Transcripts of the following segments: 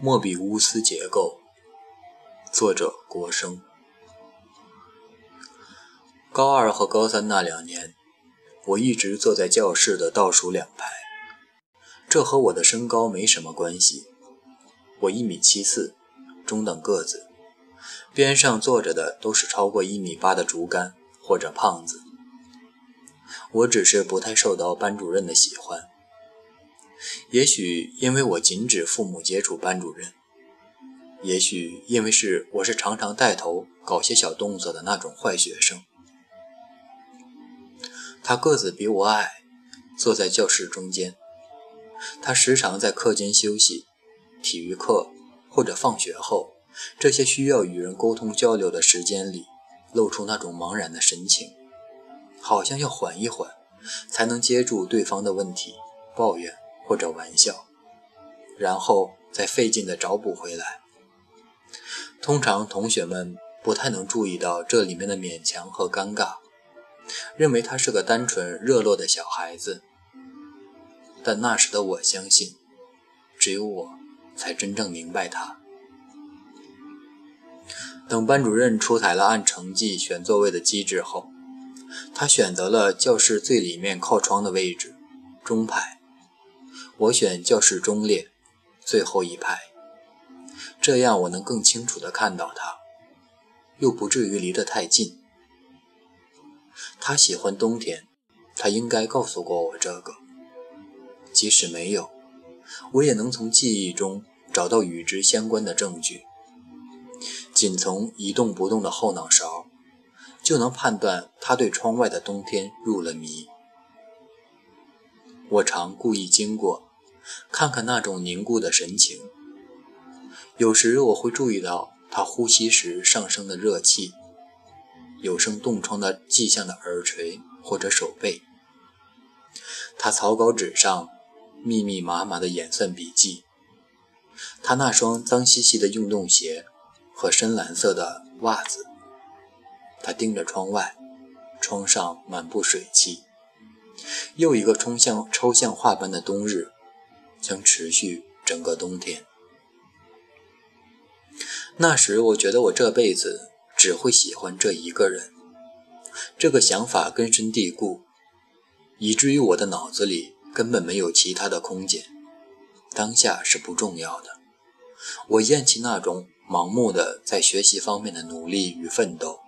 莫比乌斯结构，作者国生。高二和高三那两年，我一直坐在教室的倒数两排，这和我的身高没什么关系。我一米七四，中等个子，边上坐着的都是超过一米八的竹竿或者胖子。我只是不太受到班主任的喜欢。也许因为我禁止父母接触班主任，也许因为是我是常常带头搞些小动作的那种坏学生。他个子比我矮，坐在教室中间。他时常在课间休息、体育课或者放学后这些需要与人沟通交流的时间里，露出那种茫然的神情，好像要缓一缓，才能接住对方的问题、抱怨。或者玩笑，然后再费劲地找补回来。通常同学们不太能注意到这里面的勉强和尴尬，认为他是个单纯热络的小孩子。但那时的我相信，只有我才真正明白他。等班主任出台了按成绩选座位的机制后，他选择了教室最里面靠窗的位置，中排。我选教室中列，最后一排，这样我能更清楚地看到他，又不至于离得太近。他喜欢冬天，他应该告诉过我这个。即使没有，我也能从记忆中找到与之相关的证据。仅从一动不动的后脑勺，就能判断他对窗外的冬天入了迷。我常故意经过。看看那种凝固的神情，有时我会注意到他呼吸时上升的热气，有生冻疮的迹象的耳垂或者手背，他草稿纸上密密麻麻的演算笔记，他那双脏兮兮的运动鞋和深蓝色的袜子，他盯着窗外，窗上满布水汽，又一个抽象抽象画般的冬日。将持续整个冬天。那时，我觉得我这辈子只会喜欢这一个人。这个想法根深蒂固，以至于我的脑子里根本没有其他的空间。当下是不重要的。我厌弃那种盲目的在学习方面的努力与奋斗。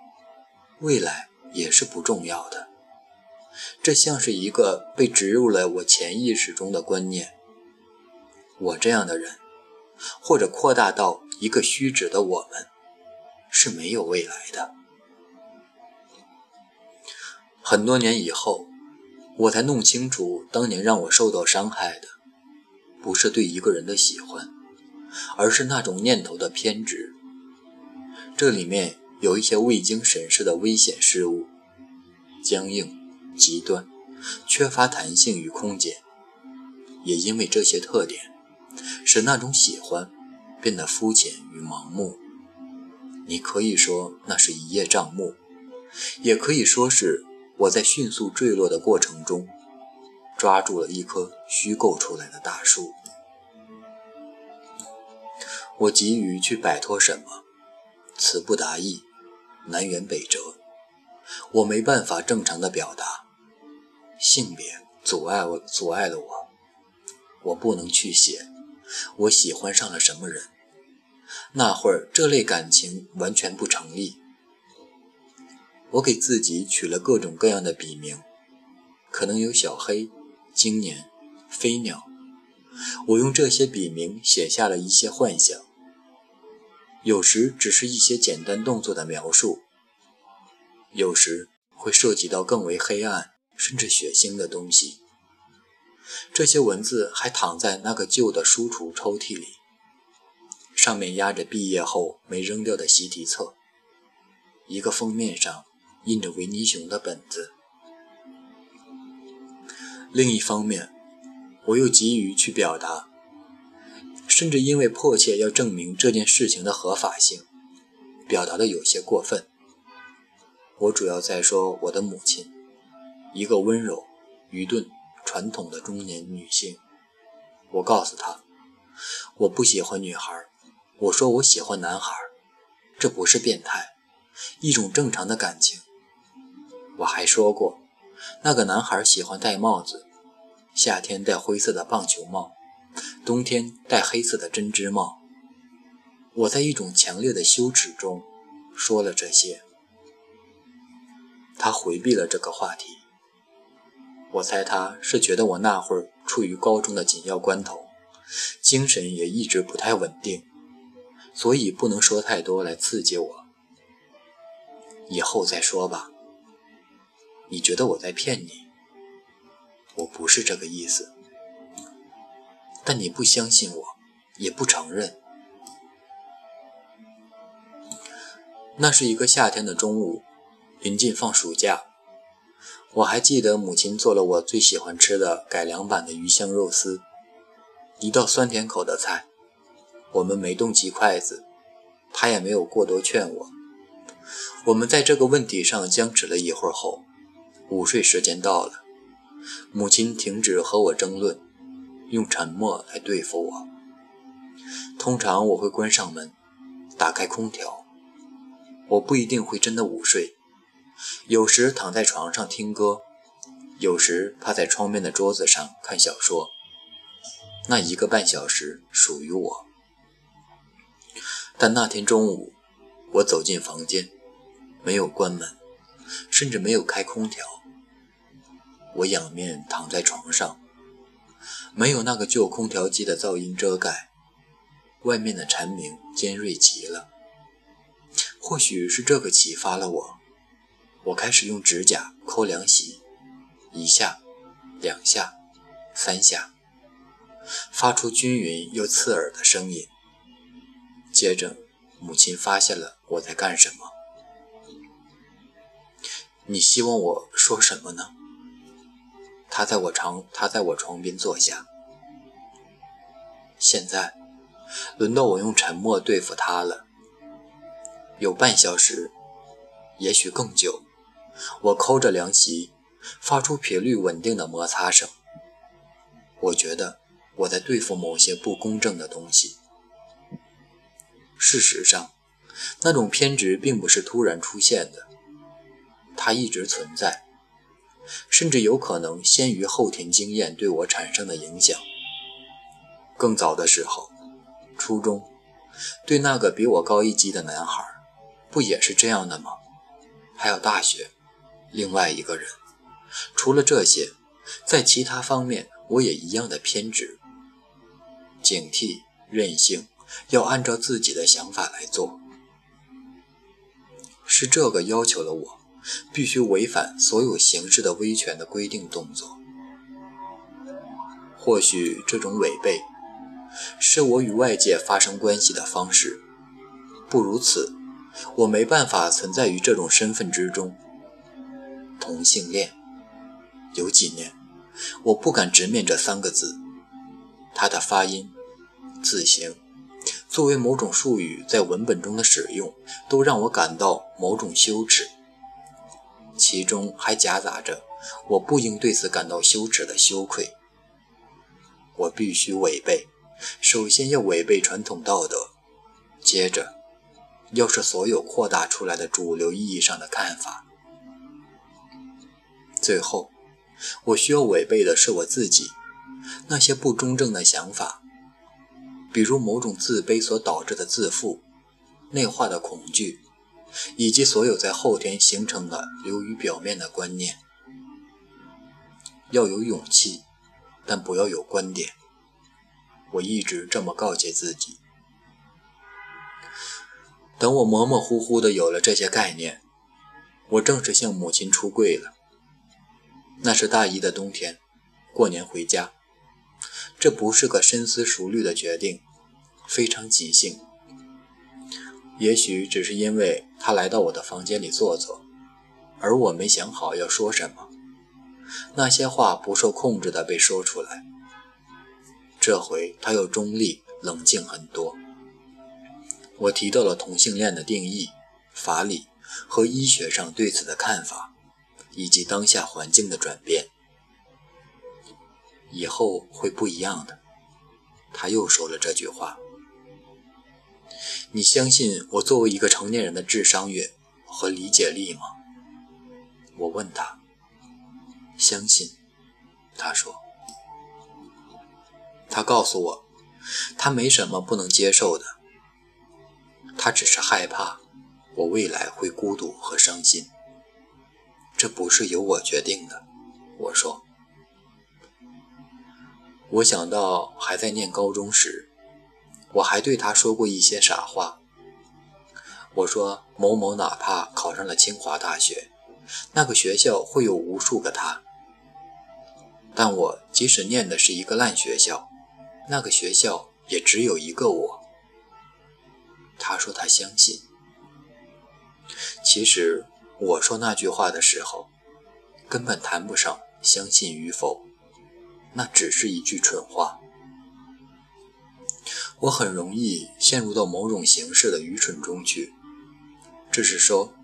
未来也是不重要的。这像是一个被植入了我潜意识中的观念。我这样的人，或者扩大到一个虚指的我们，是没有未来的。很多年以后，我才弄清楚，当年让我受到伤害的，不是对一个人的喜欢，而是那种念头的偏执。这里面有一些未经审视的危险事物，僵硬、极端，缺乏弹性与空间。也因为这些特点。使那种喜欢变得肤浅与盲目。你可以说那是一叶障目，也可以说是我在迅速坠落的过程中抓住了一棵虚构出来的大树。我急于去摆脱什么，词不达意，南辕北辙。我没办法正常的表达，性别阻碍我，阻碍了我，我不能去写。我喜欢上了什么人？那会儿这类感情完全不成立。我给自己取了各种各样的笔名，可能有小黑、青年、飞鸟。我用这些笔名写下了一些幻想，有时只是一些简单动作的描述，有时会涉及到更为黑暗甚至血腥的东西。这些文字还躺在那个旧的书橱抽屉里，上面压着毕业后没扔掉的习题册，一个封面上印着维尼熊的本子。另一方面，我又急于去表达，甚至因为迫切要证明这件事情的合法性，表达的有些过分。我主要在说我的母亲，一个温柔、愚钝。传统的中年女性，我告诉她，我不喜欢女孩，我说我喜欢男孩，这不是变态，一种正常的感情。我还说过，那个男孩喜欢戴帽子，夏天戴灰色的棒球帽，冬天戴黑色的针织帽。我在一种强烈的羞耻中说了这些。他回避了这个话题。我猜他是觉得我那会儿处于高中的紧要关头。精神也一直不太稳定，所以不能说太多来刺激我。以后再说吧。你觉得我在骗你？我不是这个意思。但你不相信我，也不承认。那是一个夏天的中午，临近放暑假。我还记得母亲做了我最喜欢吃的改良版的鱼香肉丝。一道酸甜口的菜，我们没动起筷子，她也没有过多劝我。我们在这个问题上僵持了一会儿后，午睡时间到了，母亲停止和我争论，用沉默来对付我。通常我会关上门，打开空调，我不一定会真的午睡，有时躺在床上听歌，有时趴在窗边的桌子上看小说。那一个半小时属于我，但那天中午，我走进房间，没有关门，甚至没有开空调。我仰面躺在床上，没有那个旧空调机的噪音遮盖，外面的蝉鸣尖锐极了。或许是这个启发了我，我开始用指甲抠凉席，一下，两下，三下。发出均匀又刺耳的声音。接着，母亲发现了我在干什么。你希望我说什么呢？他在我床，他在我床边坐下。现在，轮到我用沉默对付他了。有半小时，也许更久。我抠着凉席，发出频率稳定的摩擦声。我觉得。我在对付某些不公正的东西。事实上，那种偏执并不是突然出现的，它一直存在，甚至有可能先于后天经验对我产生的影响。更早的时候，初中，对那个比我高一级的男孩，不也是这样的吗？还有大学，另外一个人。除了这些，在其他方面，我也一样的偏执。警惕、任性，要按照自己的想法来做，是这个要求了我必须违反所有形式的威权的规定动作。或许这种违背是我与外界发生关系的方式，不如此，我没办法存在于这种身份之中。同性恋，有几年，我不敢直面这三个字。它的发音、字形，作为某种术语在文本中的使用，都让我感到某种羞耻。其中还夹杂着我不应对此感到羞耻的羞愧。我必须违背，首先要违背传统道德，接着要是所有扩大出来的主流意义上的看法，最后我需要违背的是我自己。那些不中正的想法，比如某种自卑所导致的自负、内化的恐惧，以及所有在后天形成的流于表面的观念，要有勇气，但不要有观点。我一直这么告诫自己。等我模模糊糊的有了这些概念，我正式向母亲出柜了。那是大一的冬天，过年回家。这不是个深思熟虑的决定，非常即兴。也许只是因为他来到我的房间里坐坐，而我没想好要说什么，那些话不受控制的被说出来。这回他又中立冷静很多。我提到了同性恋的定义、法理和医学上对此的看法，以及当下环境的转变。以后会不一样的。他又说了这句话：“你相信我作为一个成年人的智商约和理解力吗？”我问他：“相信。”他说：“他告诉我，他没什么不能接受的，他只是害怕我未来会孤独和伤心。这不是由我决定的。”我说。我想到还在念高中时，我还对他说过一些傻话。我说某某哪怕考上了清华大学，那个学校会有无数个他；但我即使念的是一个烂学校，那个学校也只有一个我。他说他相信。其实我说那句话的时候，根本谈不上相信与否。那只是一句蠢话。我很容易陷入到某种形式的愚蠢中去，这是说，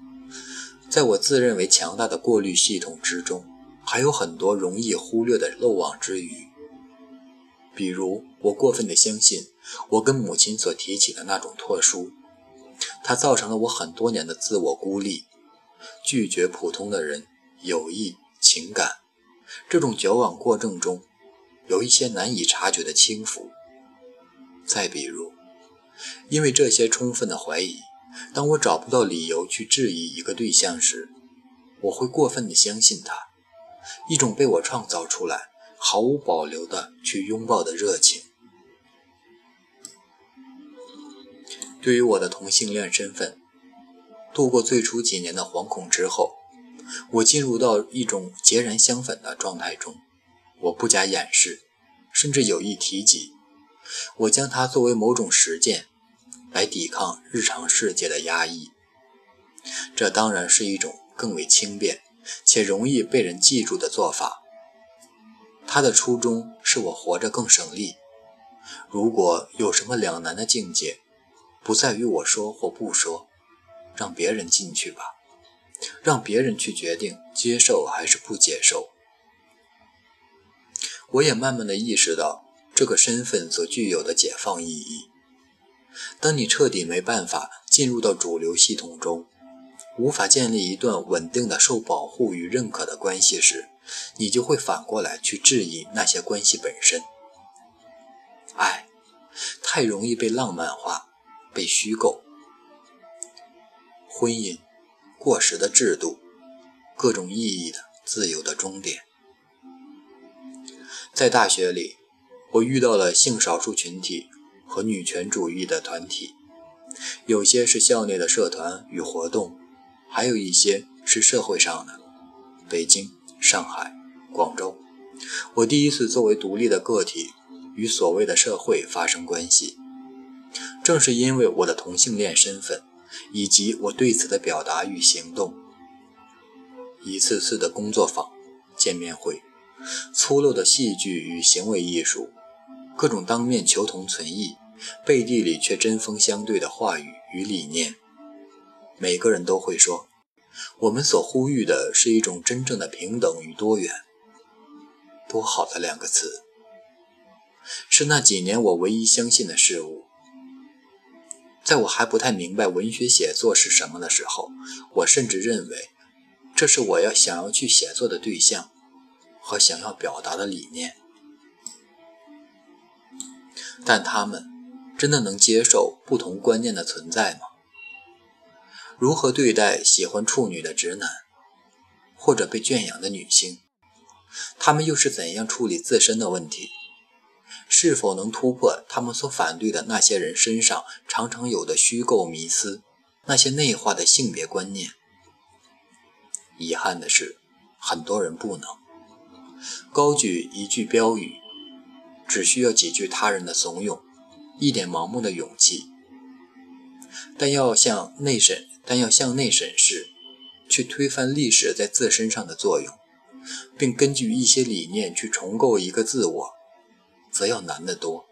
在我自认为强大的过滤系统之中，还有很多容易忽略的漏网之鱼。比如，我过分的相信我跟母亲所提起的那种特殊，它造成了我很多年的自我孤立，拒绝普通的人、友谊、情感，这种矫枉过正中。有一些难以察觉的轻浮。再比如，因为这些充分的怀疑，当我找不到理由去质疑一个对象时，我会过分的相信他，一种被我创造出来、毫无保留的去拥抱的热情。对于我的同性恋身份，度过最初几年的惶恐之后，我进入到一种截然相反的状态中。我不加掩饰，甚至有意提及，我将它作为某种实践来抵抗日常世界的压抑。这当然是一种更为轻便且容易被人记住的做法。它的初衷是我活着更省力。如果有什么两难的境界，不在于我说或不说，让别人进去吧，让别人去决定接受还是不接受。我也慢慢的意识到这个身份所具有的解放意义。当你彻底没办法进入到主流系统中，无法建立一段稳定的受保护与认可的关系时，你就会反过来去质疑那些关系本身。爱太容易被浪漫化，被虚构。婚姻，过时的制度，各种意义的自由的终点。在大学里，我遇到了性少数群体和女权主义的团体，有些是校内的社团与活动，还有一些是社会上的。北京、上海、广州，我第一次作为独立的个体与所谓的社会发生关系。正是因为我的同性恋身份，以及我对此的表达与行动，一次次的工作坊、见面会。粗陋的戏剧与行为艺术，各种当面求同存异，背地里却针锋相对的话语与理念。每个人都会说，我们所呼吁的是一种真正的平等与多元。多好的两个词！是那几年我唯一相信的事物。在我还不太明白文学写作是什么的时候，我甚至认为，这是我要想要去写作的对象。和想要表达的理念，但他们真的能接受不同观念的存在吗？如何对待喜欢处女的直男，或者被圈养的女性？他们又是怎样处理自身的问题？是否能突破他们所反对的那些人身上常常有的虚构迷思，那些内化的性别观念？遗憾的是，很多人不能。高举一句标语，只需要几句他人的怂恿，一点盲目的勇气。但要向内审，但要向内审视，去推翻历史在自身上的作用，并根据一些理念去重构一个自我，则要难得多。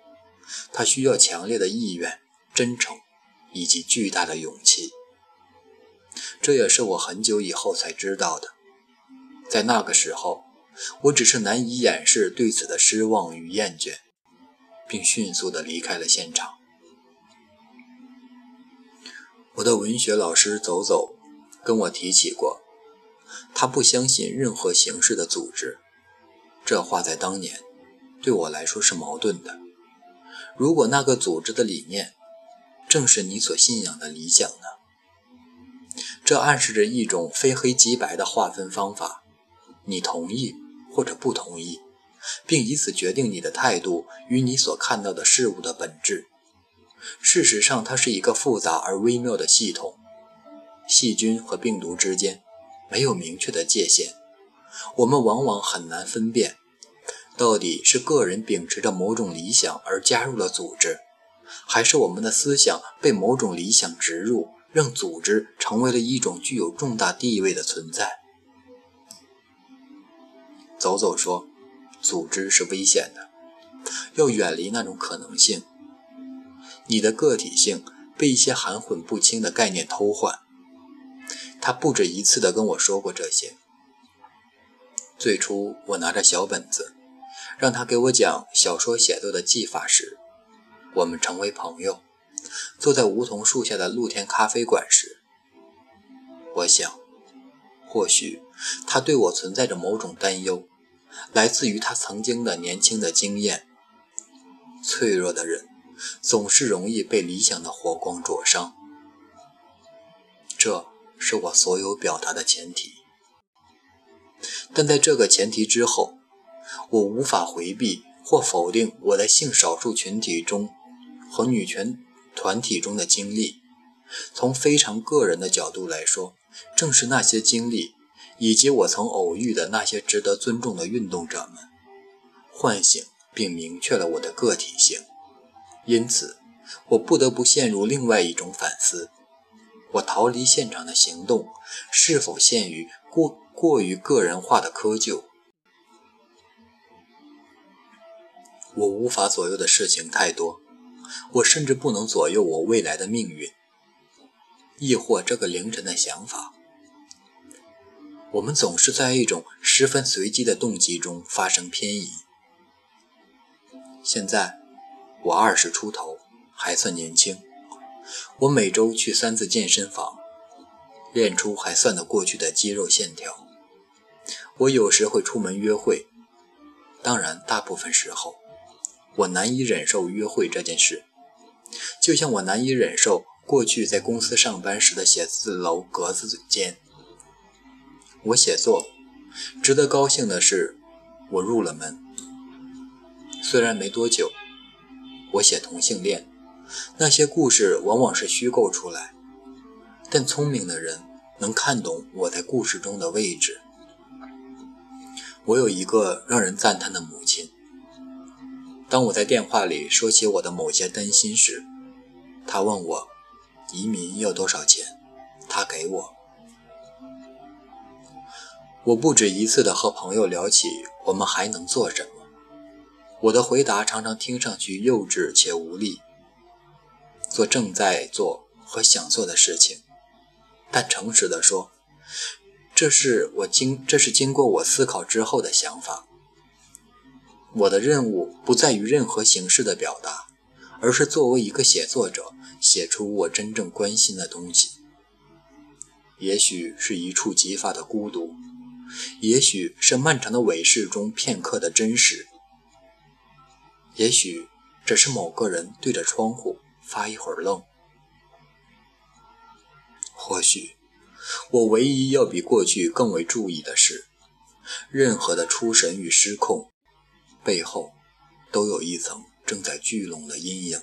他需要强烈的意愿、真诚以及巨大的勇气。这也是我很久以后才知道的，在那个时候。我只是难以掩饰对此的失望与厌倦。并迅速地离开了现场。我的文学老师走走跟我提起过，他不相信任何形式的组织。这话在当年对我来说是矛盾的。如果那个组织的理念正是你所信仰的理想呢？这暗示着一种非黑即白的划分方法，你同意或者不同意，并以此决定你的态度与你所看到的事物的本质。事实上，它是一个复杂而微妙的系统。细菌和病毒之间没有明确的界限，我们往往很难分辨，到底是个人秉持着某种理想而加入了组织，还是我们的思想被某种理想植入，让组织成为了一种具有重大地位的存在。走走说，组织是危险的，要远离那种可能性。你的个体性被一些含混不清的概念偷换。他不止一次地跟我说过这些。最初，我拿着小本子，让他给我讲小说写作的技法时，我们成为朋友。坐在梧桐树下的露天咖啡馆时，我想，或许他对我存在着某种担忧，来自于他曾经的年轻的经验。脆弱的人。总是容易被理想的火光灼伤，这是我所有表达的前提。但在这个前提之后，我无法回避或否定我在性少数群体中和女权团体中的经历。从非常个人的角度来说，正是那些经历，以及我曾偶遇的那些值得尊重的运动者们，唤醒并明确了我的个体性。因此，我不得不陷入另外一种反思：我逃离现场的行动是否限于过过于个人化的窠臼？我无法左右的事情太多，我甚至不能左右我未来的命运，亦或这个凌晨的想法。我们总是在一种十分随机的动机中发生偏移。现在。我二十出头，还算年轻。我每周去三次健身房，练出还算得过去的肌肉线条。我有时会出门约会，当然，大部分时候我难以忍受约会这件事，就像我难以忍受过去在公司上班时的写字楼格子间。我写作，值得高兴的是，我入了门，虽然没多久。我写同性恋，那些故事往往是虚构出来，但聪明的人能看懂我在故事中的位置。我有一个让人赞叹的母亲。当我在电话里说起我的某些担心时，他问我移民要多少钱，他给我。我不止一次地和朋友聊起我们还能做什么。我的回答常常听上去幼稚且无力。做正在做和想做的事情，但诚实地说，这是我经这是经过我思考之后的想法。我的任务不在于任何形式的表达，而是作为一个写作者，写出我真正关心的东西。也许是一触即发的孤独，也许是漫长的伪饰中片刻的真实。也许只是某个人对着窗户发一会儿愣。或许我唯一要比过去更为注意的是，任何的出神与失控背后，都有一层正在聚拢的阴影。